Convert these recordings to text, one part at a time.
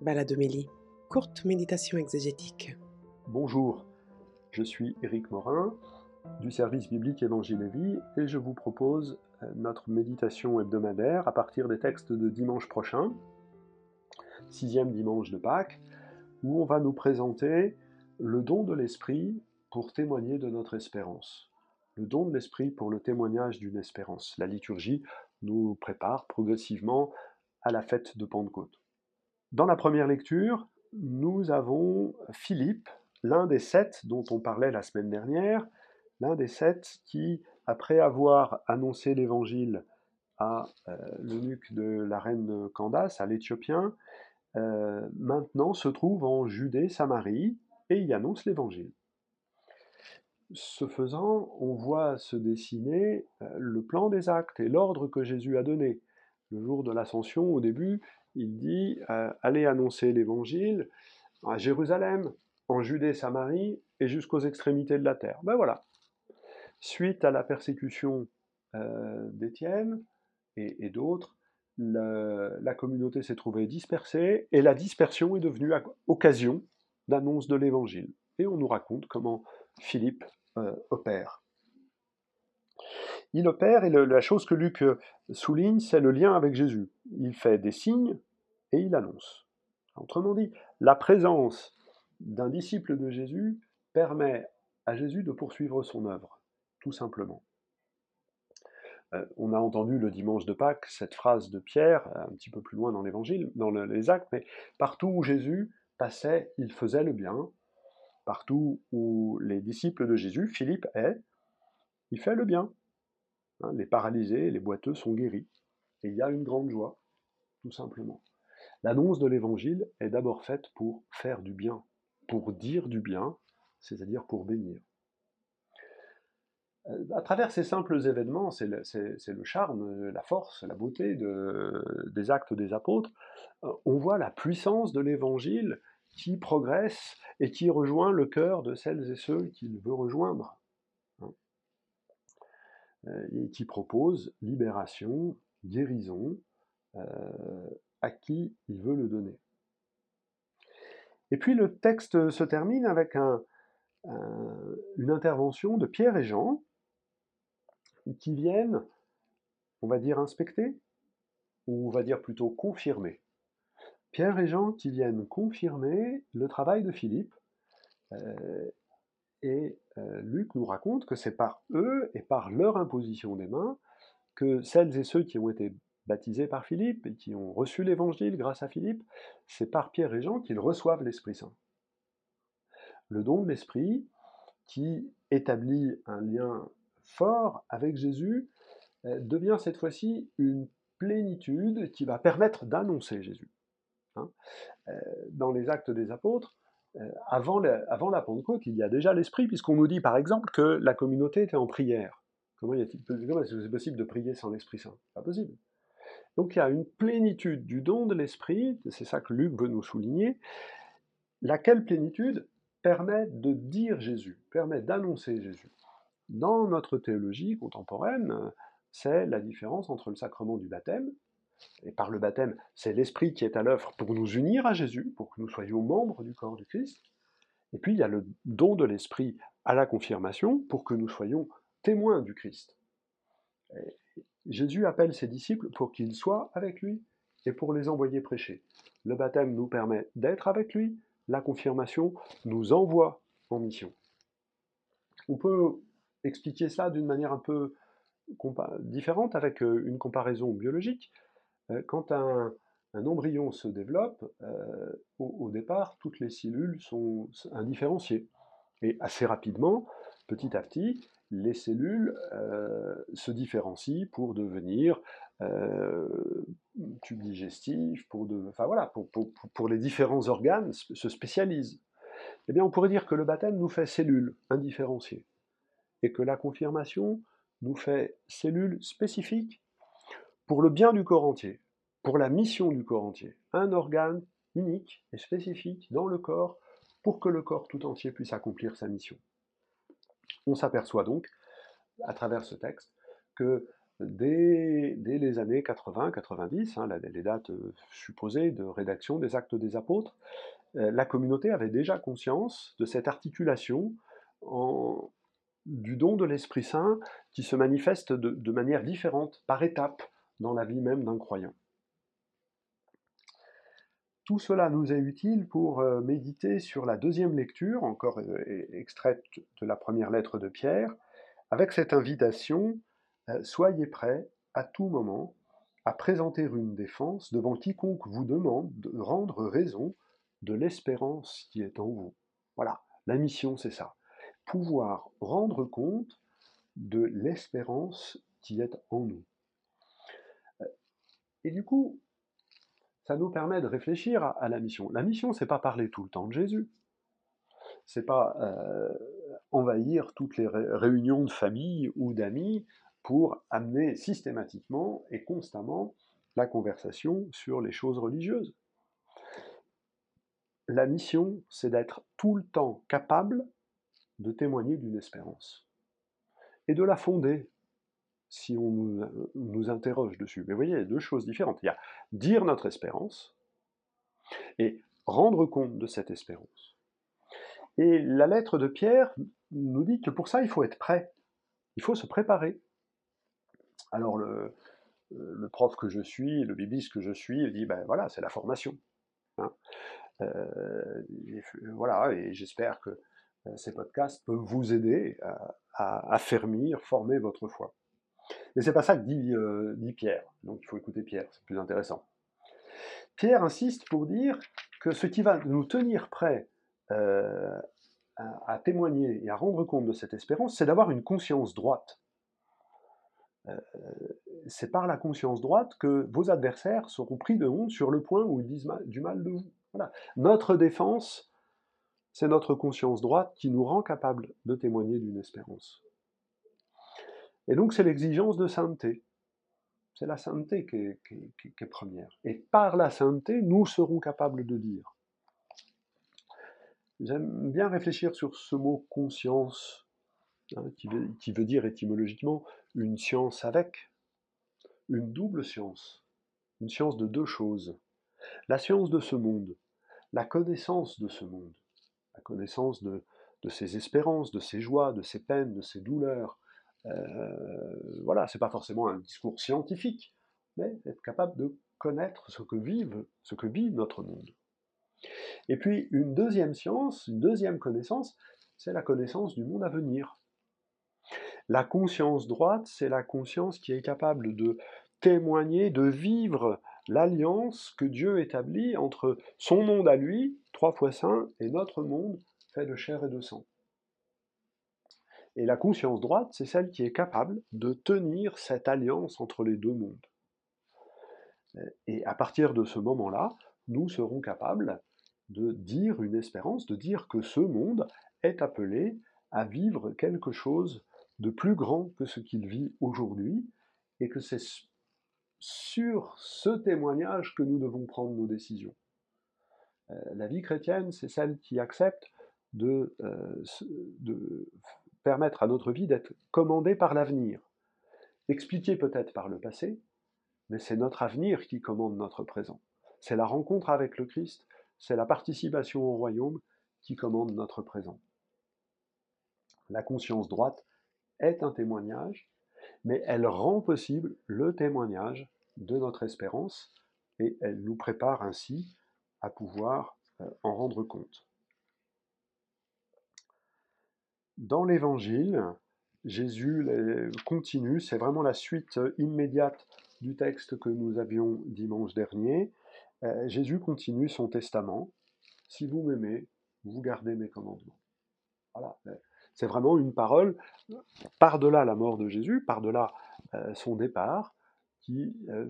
Baladomélie, courte méditation exégétique. Bonjour, je suis Éric Morin du service biblique Évangile et Vie et je vous propose euh, notre méditation hebdomadaire à partir des textes de dimanche prochain, sixième dimanche de Pâques, où on va nous présenter le don de l'Esprit pour témoigner de notre espérance. Le don de l'Esprit pour le témoignage d'une espérance. La liturgie nous prépare progressivement à la fête de Pentecôte. Dans la première lecture, nous avons Philippe, l'un des sept dont on parlait la semaine dernière, l'un des sept qui, après avoir annoncé l'évangile à euh, l'eunuque de la reine Candace, à l'Éthiopien, euh, maintenant se trouve en Judée, Samarie, et y annonce l'évangile. Ce faisant, on voit se dessiner euh, le plan des actes et l'ordre que Jésus a donné. Le jour de l'ascension, au début, il dit euh, allez annoncer l'évangile à Jérusalem, en Judée, Samarie et jusqu'aux extrémités de la terre. Ben voilà. Suite à la persécution euh, d'Étienne et, d'autres, la communauté s'est trouvée dispersée et la dispersion est devenue occasion d'annonce de l'évangile. Et on nous raconte comment Philippe euh, opère. Il opère, et la chose que Luc euh, souligne, c'est le lien avec Jésus. Il fait des signes et il annonce. Autrement dit, la présence d'un disciple de Jésus permet à Jésus de poursuivre son œuvre, tout simplement. Euh, on a entendu le dimanche de Pâques cette phrase de Pierre, un petit peu plus loin dans l'évangile, dans les actes, mais partout où Jésus passait, il faisait le bien. Partout où les disciples de Jésus, Philippe est, il fait le bien. Hein, les paralysés, les boiteux sont guéris. Et il y a une grande joie, tout simplement. L'annonce de l'Évangile est d'abord faite pour faire du bien, pour dire du bien, c'est-à-dire pour bénir. Euh, à travers ces simples événements, c'est le, charme, la force, la beauté des actes des apôtres, euh, on voit la puissance de l'Évangile qui progresse et qui rejoint le cœur de celles et ceux qu'il veut rejoindre. Euh, et qui propose libération, guérison euh, à qui il veut le donner. Et puis le texte se termine avec une intervention de Pierre et Jean qui viennent, on va dire, inspecter, ou on va dire plutôt confirmer. Pierre et Jean qui viennent confirmer le travail de Philippe, euh, et euh, Luc nous raconte que c'est par eux et par leur imposition des mains que celles et ceux qui ont été baptisés par Philippe et qui ont reçu l'évangile grâce à Philippe, c'est par Pierre et Jean qu'ils reçoivent l'Esprit Saint. Le don de l'Esprit qui établit un lien fort avec Jésus euh, devient cette fois-ci une plénitude qui va permettre d'annoncer Jésus. Hein. Euh, dans les actes des apôtres, euh, avant, la, Pentecôte, il y a déjà l'Esprit, puisqu'on nous dit par exemple que la communauté était en prière. Comment est-il possible de prier sans l'Esprit Saint? Pas possible. Donc il y a une plénitude du don de l'Esprit, c'est ça que Luc veut nous souligner, laquelle plénitude? Permet de dire Jésus, permet d'annoncer Jésus. Dans notre théologie contemporaine, c'est la différence entre le sacrement du baptême, et par le baptême, c'est l'Esprit qui est à l'œuvre pour nous unir à Jésus, pour que nous soyons membres du corps du Christ. Et puis il y a le don de l'Esprit à la confirmation pour que nous soyons témoins du Christ. Jésus appelle ses disciples pour qu'ils soient avec lui et pour les envoyer prêcher. Le baptême nous permet d'être avec lui, la confirmation nous envoie en mission. On peut expliquer cela d'une manière un peu différente avec euh, une comparaison biologique. Euh, quand un, embryon se développe, euh, au, départ, toutes les cellules sont indifférenciées. Et assez rapidement, petit à petit, les cellules euh, se différencient pour devenir tubes digestifs, pour, enfin, voilà, pour, les différents organes se spécialisent. Eh bien, on pourrait dire que le baptême nous fait cellules indifférenciées, et que la confirmation nous fait cellules spécifiques pour le bien du corps entier, pour la mission du corps entier. Un organe unique et spécifique dans le corps pour que le corps tout entier puisse accomplir sa mission. On s'aperçoit donc, à travers ce texte, que dès, les années 80-90, hein, les dates supposées de rédaction des actes des apôtres, la communauté avait déjà conscience de cette articulation du don de l'Esprit Saint qui se manifeste de manière différente, par étapes, dans la vie même d'un croyant. Tout cela nous est utile pour euh, méditer sur la deuxième lecture, encore euh, extraite de la première lettre de Pierre, avec cette invitation euh, Soyez prêts à tout moment à présenter une défense devant quiconque vous demande de rendre raison de l'espérance qui est en vous. Voilà, la mission c'est ça. Pouvoir rendre compte de l'espérance qui est en nous. Et du coup, ça nous permet de réfléchir à, la mission. La mission, c'est pas parler tout le temps de Jésus. C'est pas euh, envahir toutes les réunions de famille ou d'amis pour amener systématiquement et constamment la conversation sur les choses religieuses. La mission, c'est d'être tout le temps capable de témoigner d'une espérance et de la fonder si on nous, interroge dessus. Mais voyez, il y a deux choses différentes. Il y a dire notre espérance et rendre compte de cette espérance. Et la lettre de Pierre nous dit que pour ça, il faut être prêt. Il faut se préparer. Alors le, prof que je suis, le bibliste que je suis, dit, ben voilà, c'est la formation. Hein. Euh, voilà, et j'espère que euh, ces podcasts peuvent vous aider à affermir, former votre foi. Mais c'est pas ça que euh, dit, Pierre. Donc il faut écouter Pierre, c'est plus intéressant. Pierre insiste pour dire que ce qui va nous tenir prêts euh, à, témoigner et à rendre compte de cette espérance, c'est d'avoir une conscience droite. Euh, c'est par la conscience droite que vos adversaires seront pris de honte sur le point où ils disent du mal de vous. Notre défense, c'est notre conscience droite qui nous rend capable de témoigner d'une espérance. Et donc c'est l'exigence de sainteté. C'est la sainteté qui est, première. Et par la sainteté, nous serons capables de dire. J'aime bien réfléchir sur ce mot conscience, hein, qui, veut, dire étymologiquement une science avec, une double science, une science de deux choses. La science de ce monde, la connaissance de ce monde, la connaissance de, de ses espérances, de ses joies, de ses peines, de ses douleurs, euh, voilà, c'est pas forcément un discours scientifique, mais être capable de connaître ce que vive, ce que vit notre monde. Et puis une deuxième science, une deuxième connaissance, c'est la connaissance du monde à venir. La conscience droite, c'est la conscience qui est capable de témoigner, de vivre l'alliance que Dieu établit entre son monde à lui, trois fois saint, et notre monde fait de chair et de sang. Et la conscience droite, c'est celle qui est capable de tenir cette alliance entre les deux mondes. Et à partir de ce moment-là, nous serons capables de dire une espérance, de dire que ce monde est appelé à vivre quelque chose de plus grand que ce qu'il vit aujourd'hui, et que c'est sur ce témoignage que nous devons prendre nos décisions. Euh, la vie chrétienne, c'est celle qui accepte de, euh, de permettre à notre vie d'être commandée par l'avenir. Expliquée peut-être par le passé, mais c'est notre avenir qui commande notre présent. C'est la rencontre avec le Christ, c'est la participation au royaume qui commande notre présent. La conscience droite est un témoignage, mais elle rend possible le témoignage de notre espérance et elle nous prépare ainsi à pouvoir euh, en rendre compte. Dans l'Évangile, Jésus continue, c'est vraiment la suite immédiate du texte que nous avions dimanche dernier. Euh, Jésus continue son testament. Si vous m'aimez, vous gardez mes commandements. Voilà. C'est vraiment une parole par-delà la mort de Jésus, par-delà euh, son départ, qui, euh,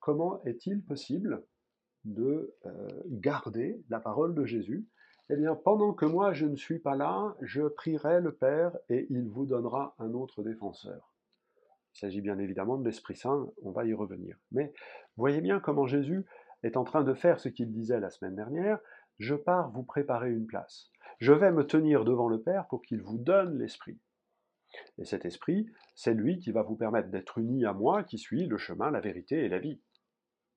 comment est-il possible de garder la parole de Jésus eh bien, pendant que moi je ne suis pas là, je prierai le Père et il vous donnera un autre défenseur. Il s'agit bien évidemment de l'Esprit Saint, on va y revenir. Mais voyez bien comment Jésus est en train de faire ce qu'il disait la semaine dernière, je pars vous préparer une place. Je vais me tenir devant le Père pour qu'il vous donne l'Esprit. Et cet esprit, c'est lui qui va vous permettre d'être uni à moi, qui suis le chemin, la vérité et la vie.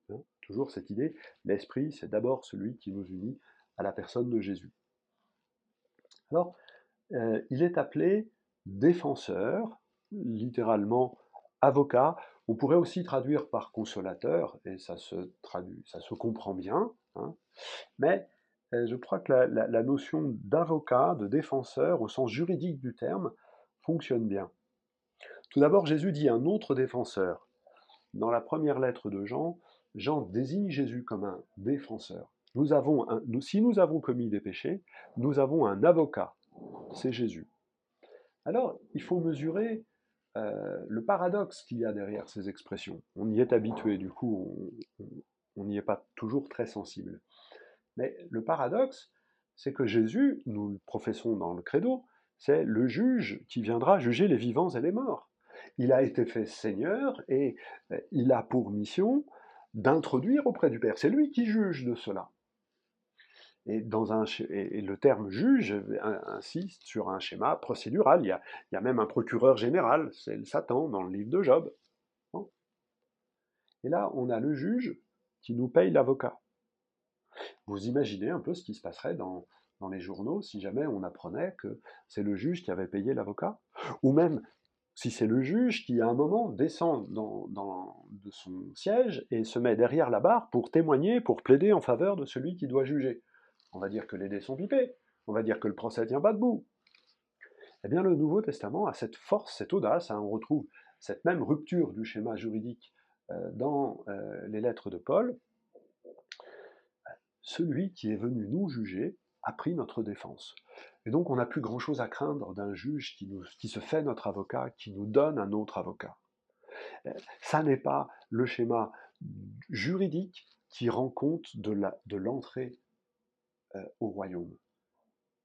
Hein, toujours cette idée, l'esprit, c'est d'abord celui qui nous unit à la personne de Jésus. Alors, euh, il est appelé défenseur, littéralement avocat. On pourrait aussi traduire par consolateur, et ça se traduit, ça se comprend bien. Hein. mais euh, je crois que la notion d'avocat, de défenseur, au sens juridique du terme, fonctionne bien. Tout d'abord, Jésus dit un autre défenseur. Dans la première lettre de Jean, Jean désigne Jésus comme un défenseur. Si nous avons commis des péchés, nous avons un avocat, c'est Jésus. Alors, il faut mesurer euh, le paradoxe qu'il y a derrière ces expressions. On y est habitué, du coup, on n'y est pas toujours très sensible. Mais le paradoxe, c'est que Jésus, nous le professons dans le credo, c'est le juge qui viendra juger les vivants et les morts. Il a été fait Seigneur et euh, il a pour mission d'introduire auprès du Père. C'est lui qui juge de cela. Et, dans un, et le terme juge insiste sur un schéma procédural. Il y a, même un procureur général, c'est le Satan dans le livre de Job. Et là, on a le juge qui nous paye l'avocat. Vous imaginez un peu ce qui se passerait dans, dans les journaux si jamais on apprenait que c'est le juge qui avait payé l'avocat, ou même si c'est le juge qui, à un moment, descend dans, de son siège et se met derrière la barre pour témoigner, pour plaider en faveur de celui qui doit juger. On va dire que les dés sont pipés, on va dire que le procès tient pas debout. Eh bien, le Nouveau Testament a cette force, cette audace, hein. on retrouve cette même rupture du schéma juridique euh, dans euh, les lettres de Paul. Celui qui est venu nous juger a pris notre défense. Et donc on n'a plus grand-chose à craindre d'un juge qui, qui se fait notre avocat, qui nous donne un autre avocat. Euh, ça n'est pas le schéma juridique qui rend compte de l'entrée euh, au royaume.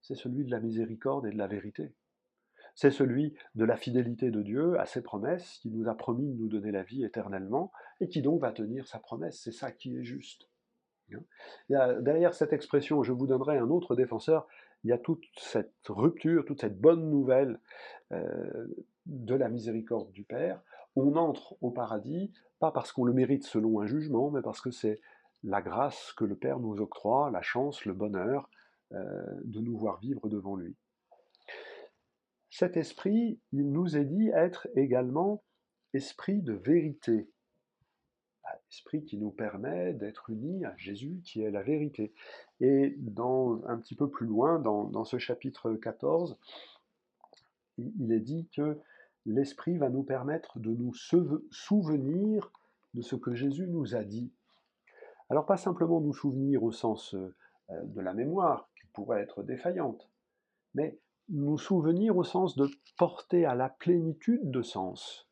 C'est celui de la miséricorde et de la vérité. C'est celui de la fidélité de Dieu à ses promesses, qui nous a promis de nous donner la vie éternellement, et qui donc va tenir sa promesse. C'est ça qui est juste. Hein? derrière cette expression, je vous donnerai un autre défenseur, il y a toute cette rupture, toute cette bonne nouvelle euh, de la miséricorde du Père. On entre au paradis, pas parce qu'on le mérite selon un jugement, mais parce que c'est la grâce que le Père nous octroie, la chance, le bonheur euh, de nous voir vivre devant lui. Cet esprit, il nous est dit être également esprit de vérité esprit qui nous permet d'être unis à Jésus qui est la vérité. Et dans, un petit peu plus loin, dans, ce chapitre 14, il est dit que l'esprit va nous permettre de nous souvenir de ce que Jésus nous a dit. Alors pas simplement nous souvenir au sens euh, de la mémoire, qui pourrait être défaillante, mais nous souvenir au sens de porter à la plénitude de sens.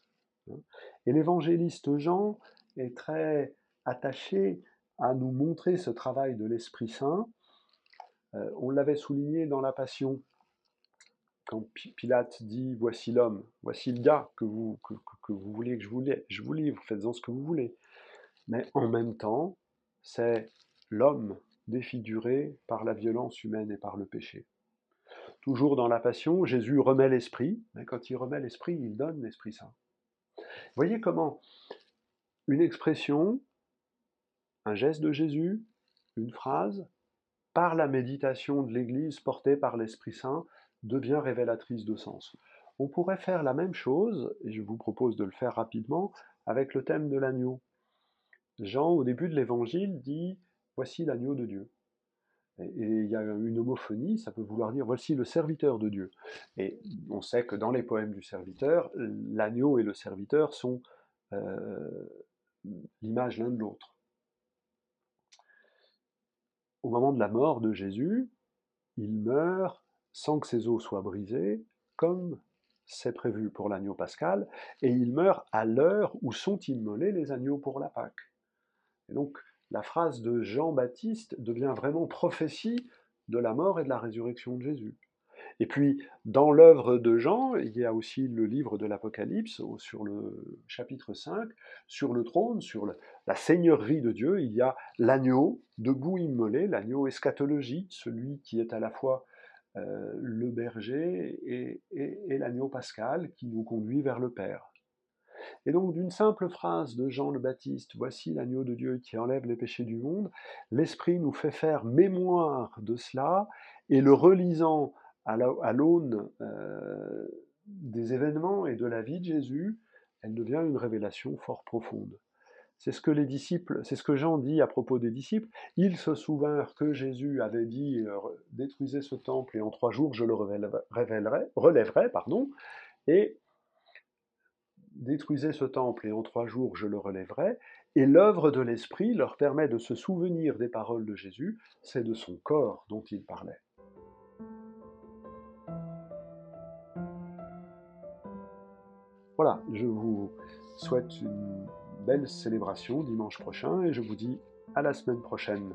Et l'évangéliste Jean est très attaché à nous montrer ce travail de l'Esprit Saint. Euh, on l'avait souligné dans la Passion, quand Pilate dit Voici l'homme, voici le gars que vous, que, vous voulez que je vous, je vous livre, faites-en ce que vous voulez. Mais en même temps, c'est l'homme défiguré par la violence humaine et par le péché. Toujours dans la Passion, Jésus remet l'Esprit, mais quand il remet l'Esprit, il donne l'Esprit Saint. Voyez comment une expression, un geste de Jésus, une phrase, par la méditation de l'Église portée par l'Esprit Saint, devient révélatrice de sens. On pourrait faire la même chose, et je vous propose de le faire rapidement, avec le thème de l'agneau. Jean, au début de l'Évangile, dit Voici l'agneau de Dieu. Et il y a une homophonie, ça peut vouloir dire Voici le serviteur de Dieu. Et on sait que dans les poèmes du serviteur, l'agneau et le serviteur sont euh, l'image l'un de l'autre. Au moment de la mort de Jésus, il meurt sans que ses os soient brisés, comme c'est prévu pour l'agneau pascal, et il meurt à l'heure où sont immolés les agneaux pour la Pâque. Et donc, la phrase de Jean-Baptiste devient vraiment prophétie de la mort et de la résurrection de Jésus. Et puis, dans l'œuvre de Jean, il y a aussi le livre de l'Apocalypse, sur le chapitre 5, sur le trône, sur la seigneurie de Dieu, il y a l'agneau debout immolé, l'agneau eschatologique, celui qui est à la fois euh, le berger et, l'agneau pascal qui nous conduit vers le Père. Et donc d'une simple phrase de Jean le Baptiste, Voici l'agneau de Dieu qui enlève les péchés du monde, l'Esprit nous fait faire mémoire de cela, et le relisant à l'aune euh, des événements et de la vie de Jésus, elle devient une révélation fort profonde. C'est ce que les disciples, c'est ce que Jean dit à propos des disciples. Ils se souvinrent que Jésus avait dit euh, détruisez ce temple et en trois jours je le révélerai, relèverai, pardon, et détruisez ce temple et en trois jours je le relèverai. Et l'œuvre de l'Esprit leur permet de se souvenir des paroles de Jésus, c'est de son corps dont il parlait. Voilà, je vous souhaite une belle célébration dimanche prochain et je vous dis à la semaine prochaine.